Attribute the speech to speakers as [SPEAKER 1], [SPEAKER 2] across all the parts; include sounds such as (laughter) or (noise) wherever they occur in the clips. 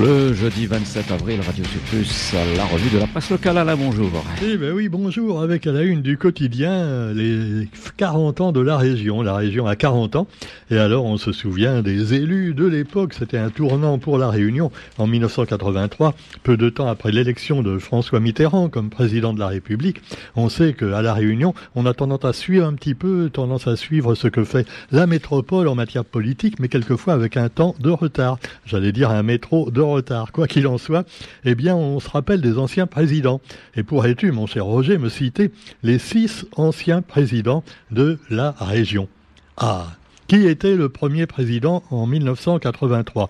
[SPEAKER 1] Le jeudi 27 avril, Radio Plus, la revue de la presse locale. Alain, bonjour.
[SPEAKER 2] Eh ben oui, bonjour. Avec à la une du quotidien, les 40 ans de la région. La région a 40 ans. Et alors, on se souvient des élus de l'époque. C'était un tournant pour la Réunion en 1983, peu de temps après l'élection de François Mitterrand comme président de la République. On sait qu'à la Réunion, on a tendance à suivre un petit peu, tendance à suivre ce que fait la métropole en matière politique, mais quelquefois avec un temps de retard. J'allais dire un métro de retard. Quoi qu'il en soit, eh bien, on se rappelle des anciens présidents. Et pourrais-tu, mon cher Roger, me citer les six anciens présidents de la région Ah, qui était le premier président en 1983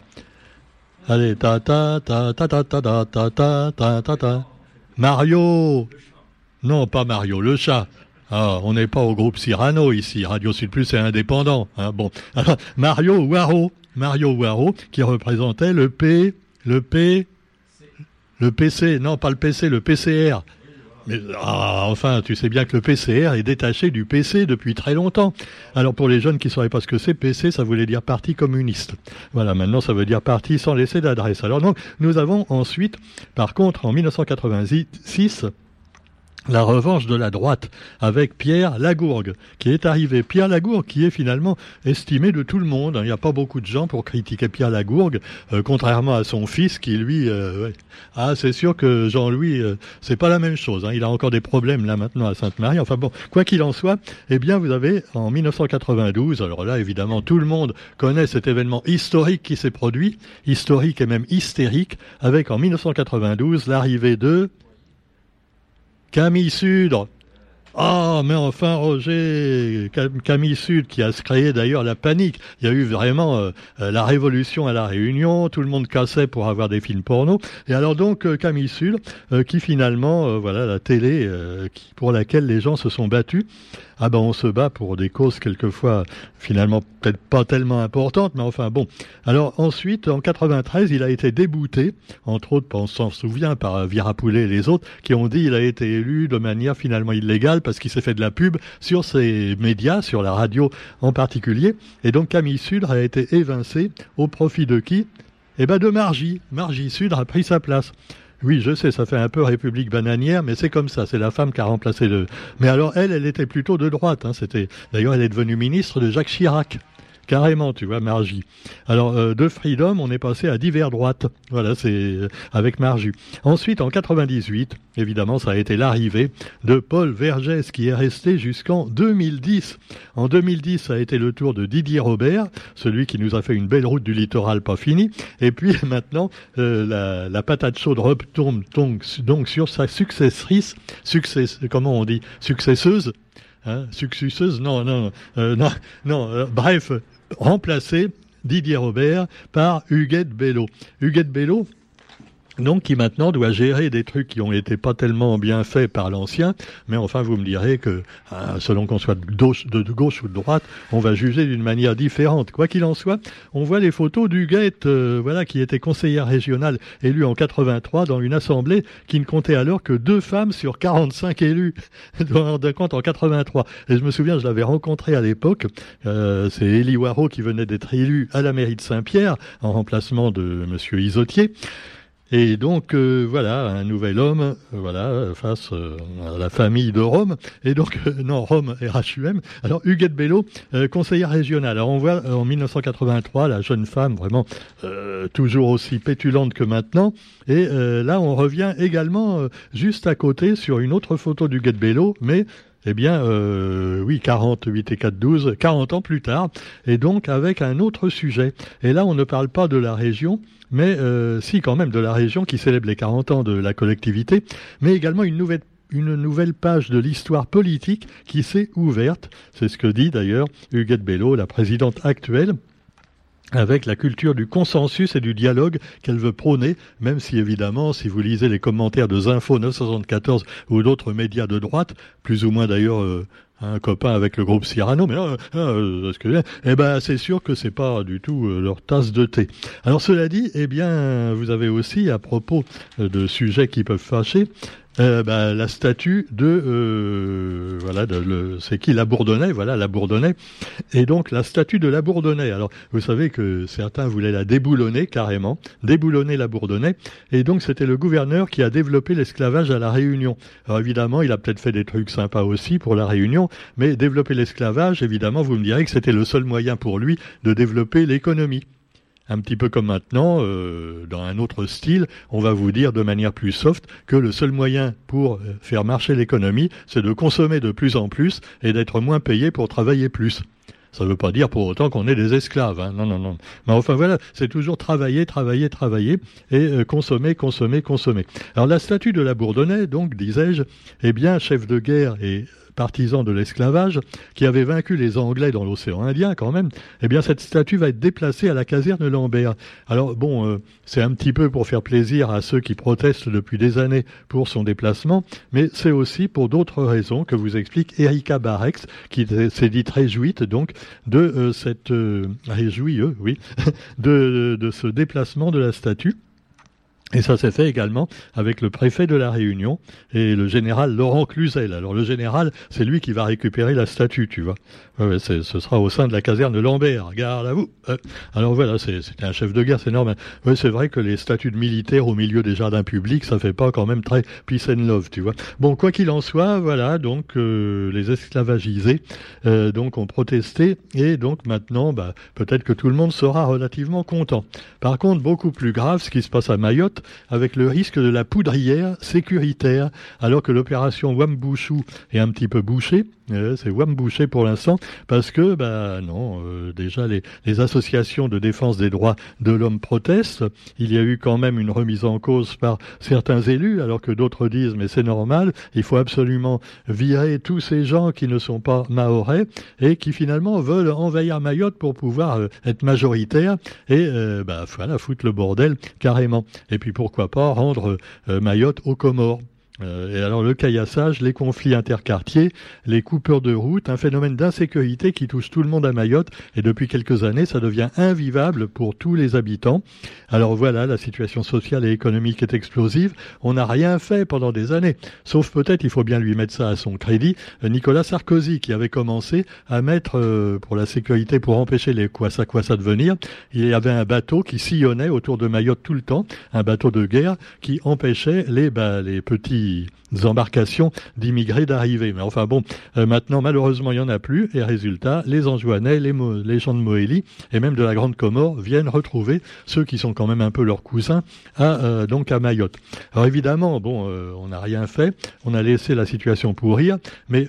[SPEAKER 2] Allez, ta ta ta ta ta ta ta ta ta ta ta ta. Mario Non, pas Mario, le chat. Ah, on n'est pas au groupe Cyrano ici. Radio Sud Plus est indépendant. Hein, bon, Mario Waro, Mario Waro, qui représentait le P le P, le PC, non pas le PC, le PCR. Ah, enfin, tu sais bien que le PCR est détaché du PC depuis très longtemps. Alors pour les jeunes qui ne sauraient pas ce que c'est, PC, ça voulait dire Parti communiste. Voilà, maintenant ça veut dire Parti sans laisser d'adresse. Alors donc, nous avons ensuite, par contre, en 1986, la revanche de la droite avec Pierre Lagourgue qui est arrivé. Pierre Lagourgue qui est finalement estimé de tout le monde. Il n'y a pas beaucoup de gens pour critiquer Pierre Lagourgue, euh, contrairement à son fils qui lui... Euh, ah, c'est sûr que Jean-Louis, euh, c'est pas la même chose. Hein. Il a encore des problèmes là maintenant à Sainte-Marie. Enfin bon, quoi qu'il en soit, eh bien vous avez en 1992, alors là évidemment tout le monde connaît cet événement historique qui s'est produit, historique et même hystérique, avec en 1992 l'arrivée de... Camille Sudre. Ah, mais enfin, Roger, Camille Sud, qui a créé d'ailleurs la panique. Il y a eu vraiment euh, euh, la révolution à la Réunion, tout le monde cassait pour avoir des films porno. Et alors donc, euh, Camille Sud, qui finalement, voilà, la télé pour laquelle les gens se sont battus, ah ben on se bat pour des causes quelquefois finalement peut-être pas tellement importantes, mais enfin bon. Alors ensuite, en 93, il a été débouté, entre autres, on s'en souvient, par Virapoulet et les autres, qui ont dit il a été élu de manière finalement illégale parce qu'il s'est fait de la pub sur ses médias, sur la radio en particulier. Et donc Camille Sudre a été évincé au profit de qui? Eh ben de Margie. Margie Sudre a pris sa place. Oui, je sais, ça fait un peu République bananière, mais c'est comme ça, c'est la femme qui a remplacé le... Mais alors, elle, elle était plutôt de droite. Hein, D'ailleurs, elle est devenue ministre de Jacques Chirac. Carrément, tu vois, Margie. Alors, euh, de Freedom, on est passé à divers droites. Voilà, c'est euh, avec Margie. Ensuite, en 98, évidemment, ça a été l'arrivée de Paul Vergès, qui est resté jusqu'en 2010. En 2010, ça a été le tour de Didier Robert, celui qui nous a fait une belle route du littoral pas finie. Et puis, (laughs) maintenant, euh, la, patate chaude retombe donc, donc sur sa successrice, success, comment on dit, successeuse, Hein, successeuse, non, non, non, non, bref, remplacer Didier Robert par Huguette Bello. Huguette Bello, donc qui maintenant doit gérer des trucs qui ont été pas tellement bien faits par l'ancien, mais enfin vous me direz que hein, selon qu'on soit de gauche, ou de droite, on va juger d'une manière différente. Quoi qu'il en soit, on voit les photos d'Huguette, euh, voilà, qui était conseillère régionale élue en 83 dans une assemblée qui ne comptait alors que deux femmes sur 45 élus, (laughs) de compte en 83. Et je me souviens, je l'avais rencontré à l'époque, euh, c'est Élie Waro qui venait d'être élu à la mairie de Saint-Pierre en remplacement de Monsieur Isotier. Et donc euh, voilà, un nouvel homme, euh, voilà, face euh, à la famille de Rome. Et donc non, Rome RHUM. Alors Huguette Bello, conseillère régionale. Alors on voit en 1983 la jeune femme vraiment toujours aussi pétulante que maintenant. Et là on revient également juste à côté sur une autre photo d'Huguette Bello, mais eh bien, euh, oui, 48 et 4, 12, 40 ans plus tard, et donc avec un autre sujet. Et là, on ne parle pas de la région, mais euh, si quand même de la région qui célèbre les 40 ans de la collectivité, mais également une nouvelle une nouvelle page de l'histoire politique qui s'est ouverte. C'est ce que dit d'ailleurs Huguette Bello, la présidente actuelle avec la culture du consensus et du dialogue qu'elle veut prôner, même si évidemment, si vous lisez les commentaires de Zinfo 974 ou d'autres médias de droite, plus ou moins d'ailleurs euh, un copain avec le groupe Cyrano, mais euh, euh, que, eh ben c'est sûr que c'est pas du tout euh, leur tasse de thé. Alors cela dit, eh bien vous avez aussi à propos de sujets qui peuvent fâcher, euh, bah, la statue de euh, voilà c'est qui la Bourdonnais voilà la Bourdonnais. Et donc la statue de la Bourdonnais. Alors vous savez que certains voulaient la déboulonner carrément. Déboulonner la Bourdonnais. Et donc c'était le gouverneur qui a développé l'esclavage à la Réunion. Alors évidemment il a peut-être fait des trucs sympas aussi pour la Réunion mais développer l'esclavage évidemment vous me direz que c'était le seul moyen pour lui de développer l'économie un petit peu comme maintenant, euh, dans un autre style, on va vous dire de manière plus soft que le seul moyen pour euh, faire marcher l'économie, c'est de consommer de plus en plus et d'être moins payé pour travailler plus. Ça ne veut pas dire pour autant qu'on est des esclaves. Hein. Non, non, non. Mais enfin voilà, c'est toujours travailler, travailler, travailler et euh, consommer, consommer, consommer. Alors la statue de la Bourdonnais, donc, disais-je, est bien, chef de guerre et partisan de l'esclavage, qui avait vaincu les Anglais dans l'océan Indien quand même, eh bien cette statue va être déplacée à la caserne Lambert. Alors bon, euh, c'est un petit peu pour faire plaisir à ceux qui protestent depuis des années pour son déplacement, mais c'est aussi pour d'autres raisons que vous explique Erika Barex, qui s'est dite réjouite donc de euh, cette euh, réjouie, oui, (laughs) de ce déplacement de la statue. Et ça s'est fait également avec le préfet de la Réunion et le général Laurent Cluzel. Alors le général, c'est lui qui va récupérer la statue, tu vois. Ouais, ce sera au sein de la caserne Lambert. Garde à vous. Euh, alors voilà, c'était un chef de guerre, c'est normal. Oui, c'est vrai que les statues de militaires au milieu des jardins publics, ça fait pas quand même très peace and love, tu vois. Bon, quoi qu'il en soit, voilà, donc euh, les esclavagisés, euh, donc ont protesté et donc maintenant, bah, peut-être que tout le monde sera relativement content. Par contre, beaucoup plus grave, ce qui se passe à Mayotte, avec le risque de la poudrière sécuritaire, alors que l'opération Wambouchou est un petit peu bouchée. C'est Wambouché pour l'instant parce que, ben non, euh, déjà les, associations de défense des droits de l'homme protestent. Il y a eu quand même une remise en cause par certains élus, alors que d'autres disent mais c'est normal, il faut absolument virer tous ces gens qui ne sont pas maorais et qui finalement veulent envahir Mayotte pour pouvoir euh, être majoritaires et euh, bah, voilà foutre le bordel carrément. Et puis pourquoi pas rendre Mayotte aux Comores. Euh, et alors le caillassage, les conflits interquartiers, les coupeurs de route, un phénomène d'insécurité qui touche tout le monde à Mayotte et depuis quelques années ça devient invivable pour tous les habitants. Alors voilà, la situation sociale et économique est explosive. On n'a rien fait pendant des années, sauf peut-être, il faut bien lui mettre ça à son crédit, Nicolas Sarkozy qui avait commencé à mettre euh, pour la sécurité, pour empêcher les quoi ça quoi ça de venir, il y avait un bateau qui sillonnait autour de Mayotte tout le temps, un bateau de guerre qui empêchait les, bah, les petits embarcations d'immigrés d'arriver. Mais enfin bon, euh, maintenant malheureusement il n'y en a plus et résultat, les Anjouanais, les, gens de Moélie et même de la Grande Comore viennent retrouver ceux qui sont quand même un peu leurs cousins à, euh, donc à Mayotte. Alors évidemment, bon, euh, on n'a rien fait, on a laissé la situation pourrir, mais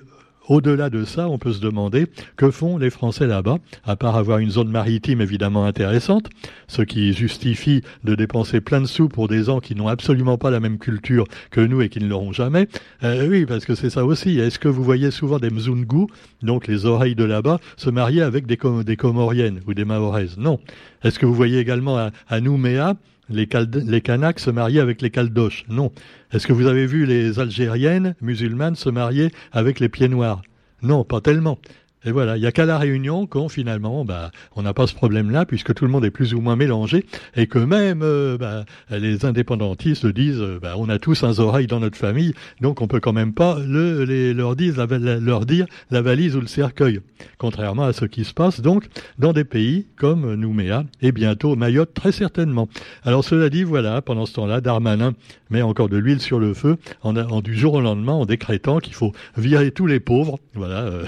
[SPEAKER 2] au-delà de ça, on peut se demander que font les Français là-bas, à part avoir une zone maritime évidemment intéressante, ce qui justifie de dépenser plein de sous pour des gens qui n'ont absolument pas la même culture que nous et qui ne l'auront jamais. Euh, oui, parce que c'est ça aussi. Est-ce que vous voyez souvent des Mzungu, donc les oreilles de là-bas, se marier avec des, Comoriennes ou des Mahoraises Non. Est-ce que vous voyez également à, Nouméa les, les Kanaks se mariaient avec les Caldoches? Non. Est-ce que vous avez vu les Algériennes musulmanes se marier avec les pieds noirs? Non, pas tellement. Et voilà, il n'y a qu'à la Réunion qu'on finalement, bah, on n'a pas ce problème-là puisque tout le monde est plus ou moins mélangé et que même euh, bah, les indépendantistes disent, euh, bah, on a tous un oreille dans notre famille, donc on peut quand même pas le, les, leur, dire, la, leur dire la valise ou le cercueil, contrairement à ce qui se passe donc dans des pays comme Nouméa et bientôt Mayotte très certainement. Alors cela dit, voilà, pendant ce temps-là, Darmanin met encore de l'huile sur le feu en, du jour au lendemain en décrétant qu'il faut virer tous les pauvres, voilà, euh,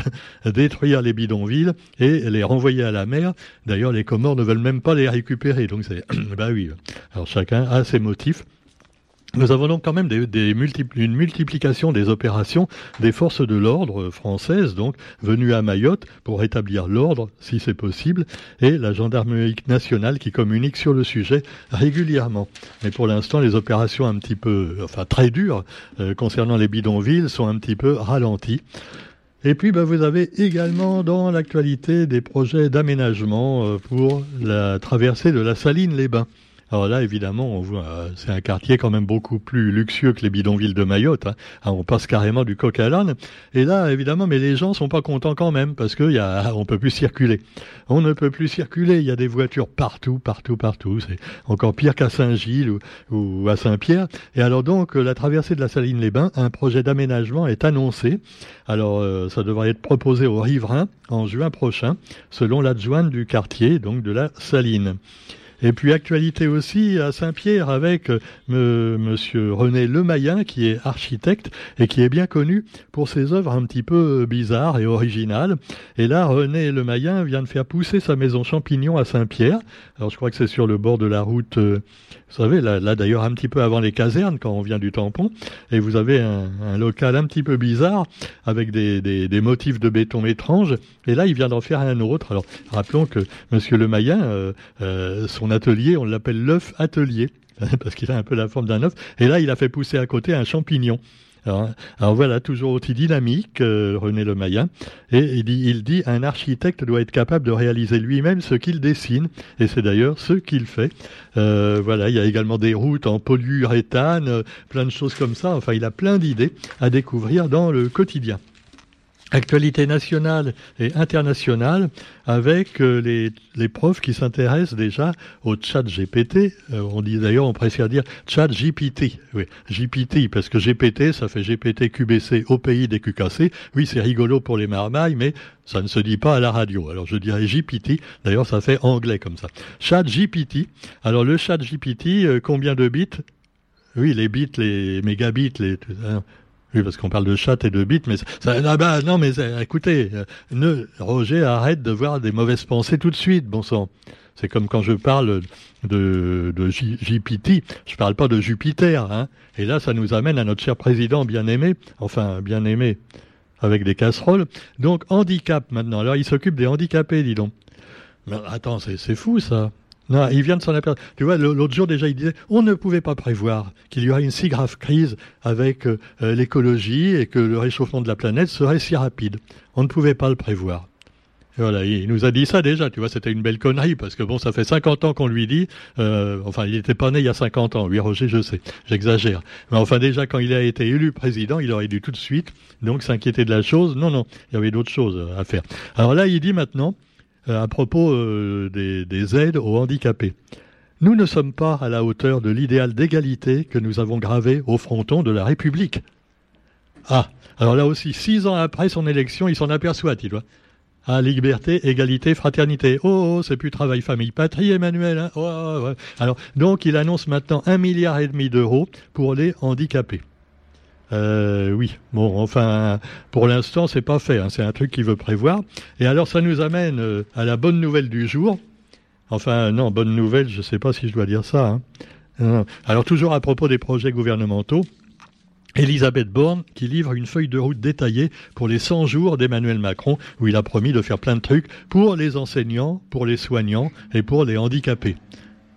[SPEAKER 2] (laughs) détruire les bidonvilles et les renvoyer à la mer. D'ailleurs, les Comores ne veulent même pas les récupérer. Donc c'est, (clears throat) bah oui. Alors chacun a ses motifs. Nous avons donc quand même une multiplication des opérations des forces de l'ordre françaises, donc venues à Mayotte pour rétablir l'ordre, si c'est possible, et la gendarmerie nationale qui communique sur le sujet régulièrement. Mais pour l'instant, les opérations un petit peu, enfin très dures, euh, concernant les bidonvilles sont un petit peu ralenties. Et puis, bah, vous avez également dans l'actualité des projets d'aménagement euh, pour la traversée de la Saline-les-Bains. Alors là, évidemment, on voit, euh, c'est un quartier quand même beaucoup plus luxueux que les bidonvilles de Mayotte. Hein. On passe carrément du coq à l'âne. Et là, évidemment, mais les gens sont pas contents quand même parce que y a, (laughs) on peut plus circuler. On ne peut plus circuler. Il y a des voitures partout, partout, partout. C'est encore pire qu'à Saint-Gilles ou, à Saint-Pierre. Et alors donc, la traversée de la Saline-les-Bains, un projet d'aménagement est annoncé. Alors, euh, ça devrait être proposé aux riverains en juin prochain, selon l'adjointe du quartier, donc de la Saline. Et puis actualité aussi à Saint-Pierre avec euh, Monsieur René Lemaillin qui est architecte et qui est bien connu pour ses œuvres un petit peu bizarres et originales. Et là, René Lemaillin vient de faire pousser sa maison champignon à Saint-Pierre. Alors je crois que c'est sur le bord de la route, euh, vous savez, là, d'ailleurs un petit peu avant les casernes quand on vient du tampon. Et vous avez un, local un petit peu bizarre avec des, motifs de béton étranges. Et là, il vient d'en faire un autre. Alors rappelons que Monsieur euh, euh, son atelier, on l'appelle l'œuf atelier, (laughs) parce qu'il a un peu la forme d'un œuf. Et là, il a fait pousser à côté un champignon. Alors, voilà, toujours aussi dynamique, euh, René Lemaillin. Et il dit, il dit, un architecte doit être capable de réaliser lui-même ce qu'il dessine. Et c'est d'ailleurs ce qu'il fait. Euh, voilà, il y a également des routes en polyuréthane, euh, plein de choses comme ça. Enfin, il a plein d'idées à découvrir dans le quotidien actualité nationale et internationale avec euh, les, les, profs qui s'intéressent déjà au chat GPT. Euh, on dit d'ailleurs, on préfère dire chat GPT. Oui, GPT, parce que GPT, ça fait GPT QBC au pays des QKC. Oui, c'est rigolo pour les marmailles, mais ça ne se dit pas à la radio. Alors je dirais GPT, d'ailleurs ça fait anglais comme ça. Chat GPT. Alors le chat GPT, euh, combien de bits? Oui, les bits, les mégabits, les, oui, parce qu'on parle de chat et de bits, mais ça, ah bah, non, mais écoutez, euh, ne, Roger, arrête de voir des mauvaises pensées tout de suite, bon sang. C'est comme quand je parle de, de JPT, je parle pas de Jupiter, hein. Et là, ça nous amène à notre cher président bien aimé, enfin bien aimé, avec des casseroles. Donc handicap maintenant. Alors il s'occupe des handicapés, dis donc. Mais attends, c'est fou ça. Non, il vient de s'en apercevoir. Tu vois, l'autre jour déjà, il disait, on ne pouvait pas prévoir qu'il y aurait une si grave crise avec euh, l'écologie et que le réchauffement de la planète serait si rapide. On ne pouvait pas le prévoir. Et voilà, il nous a dit ça déjà, tu vois, c'était une belle connerie, parce que bon, ça fait 50 ans qu'on lui dit, euh, enfin, il n'était pas né il y a 50 ans, oui, Roger, je sais, j'exagère. Mais enfin, déjà, quand il a été élu président, il aurait dû tout de suite, donc, s'inquiéter de la chose. Non, non, il y avait d'autres choses à faire. Alors là, il dit maintenant, euh, à propos euh, des, des aides aux handicapés. Nous ne sommes pas à la hauteur de l'idéal d'égalité que nous avons gravé au fronton de la République. Ah, alors là aussi, six ans après son élection, il s'en aperçoit, il doit. Ah, liberté, égalité, fraternité. Oh, oh c'est plus travail, famille, patrie, Emmanuel. Hein oh, Alors, donc, il annonce maintenant un milliard et demi d'euros pour les handicapés. Euh, oui, bon, enfin, pour l'instant, c'est pas fait. Hein. c'est un truc qu'il veut prévoir. Et alors, ça nous amène euh, à la bonne nouvelle du jour. Enfin, non, bonne nouvelle, je ne sais pas si je dois dire ça. Hein. Alors, toujours à propos des projets gouvernementaux, Elisabeth Borne qui livre une feuille de route détaillée pour les 100 jours d'Emmanuel Macron, où il a promis de faire plein de trucs pour les enseignants, pour les soignants et pour les handicapés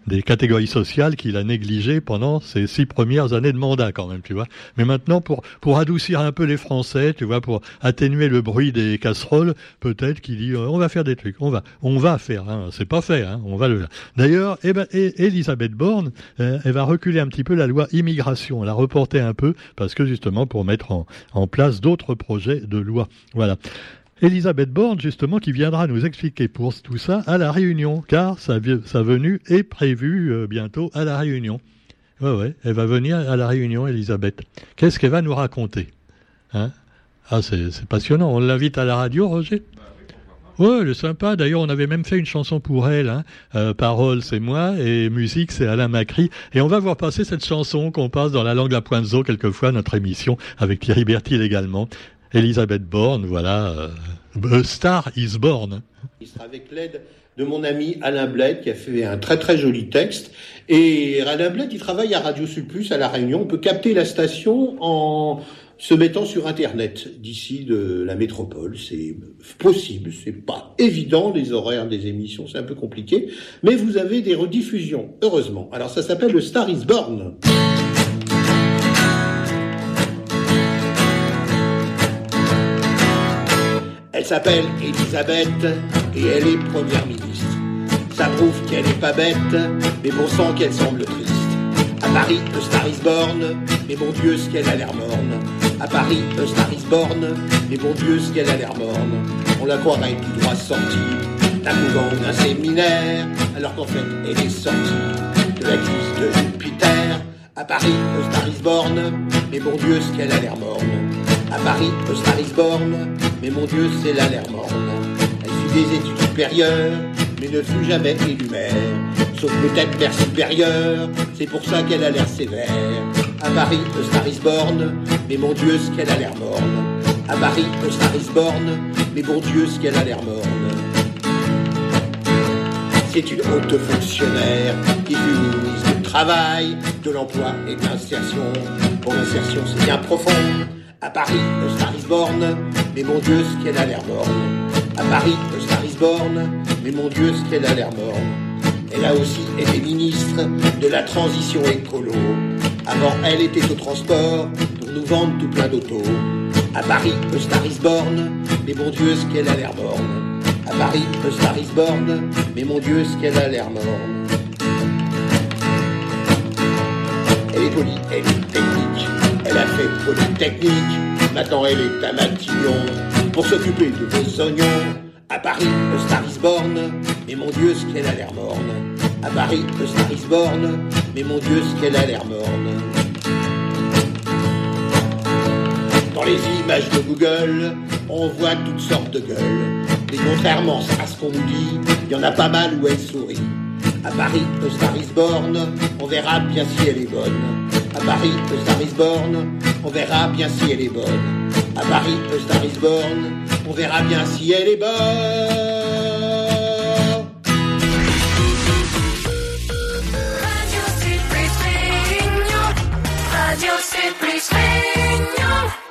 [SPEAKER 2] des catégories sociales qu'il a négligées pendant ses six premières années de mandat quand même, tu vois. Mais maintenant, pour, pour adoucir un peu les Français, tu vois, pour atténuer le bruit des casseroles, peut-être qu'il dit, euh, on va faire des trucs, on va, on va faire, hein. c'est pas fait, hein, on va le faire. D'ailleurs, eh ben, Elisabeth Borne, euh, elle va reculer un petit peu la loi immigration, la reporter un peu, parce que justement, pour mettre en, en place d'autres projets de loi. Voilà. Elisabeth Borne, justement, qui viendra nous expliquer pour tout ça à la Réunion, car sa, venue est prévue euh, bientôt à la Réunion. Ouais, ouais, elle va venir à la Réunion, Elisabeth. Qu'est-ce qu'elle va nous raconter hein? Ah, c'est passionnant. On l'invite à la radio, Roger? Ouais, elle est sympa. D'ailleurs, on avait même fait une chanson pour elle. Hein. Euh, parole, c'est moi, et musique, c'est Alain Macri. Et on va voir passer cette chanson qu'on passe dans la langue la pointe zo quelquefois, notre émission, avec Thierry Bertil également. Elisabeth Borne, voilà. Euh, Star is Born.
[SPEAKER 3] Il sera avec l'aide de mon ami Alain Bled qui a fait un très très joli texte. Et Alain Bled, il travaille à Radio Sulpus à La Réunion. On peut capter la station en se mettant sur Internet d'ici de la métropole. C'est possible, c'est pas évident, les horaires des émissions, c'est un peu compliqué. Mais vous avez des rediffusions, heureusement. Alors ça s'appelle le Star is Born. Elle s'appelle Elisabeth et elle est première ministre. ça prouve qu'elle est pas bête, mais bon sang qu'elle semble triste. À Paris, le Star is born, mais bon Dieu, ce qu'elle a l'air morne. À Paris, le Star is born, mais bon Dieu, ce qu'elle a l'air morne. On la croirait tout droit sortie d'un couvent d'un séminaire, alors qu'en fait, elle est sortie de la cuisse de Jupiter. À Paris, le Star is born, mais bon Dieu, ce qu'elle a l'air morne. À Paris, le Star is born, mais mon Dieu, c'est la morne. Elle fit des études supérieures, mais ne fut jamais élue Sauf peut-être mère supérieure, c'est pour ça qu'elle a l'air sévère. À Paris, le Star is born, mais mon Dieu, ce qu'elle a l'air morne. À Paris, le Star is born, mais bon Dieu, ce qu'elle a l'air morne. C'est une haute fonctionnaire qui fut ministre du Travail, de l'Emploi et de l'Insertion. Pour l'insertion, c'est bien profond. À Paris, le Star mais mon Dieu, ce qu'elle a l'air morne. À Paris, le Star mais mon Dieu, ce qu'elle a l'air morne. Elle a aussi été ministre de la transition écolo. Avant, elle était au transport pour nous vendre tout plein d'autos. À Paris, le Star mais mon Dieu, ce qu'elle a l'air morne. À Paris, le Star mais mon Dieu, ce qu'elle a l'air morne. Elle est polie, elle est polytechnique, maintenant elle est à Matignon pour s'occuper de vos oignons. À Paris, le Star mais mon Dieu, ce qu'elle a l'air morne. À Paris, le Star mais mon Dieu, ce qu'elle a l'air morne. Dans les images de Google, on voit toutes sortes de gueules. Et contrairement à ce qu'on nous dit, il y en a pas mal où elle sourit. À Paris, le Star on verra bien si elle est bonne. À Paris, The Star is Born, on verra bien si elle est bonne. À Paris, The Star is Born, on verra bien si elle est bonne. Radio Radio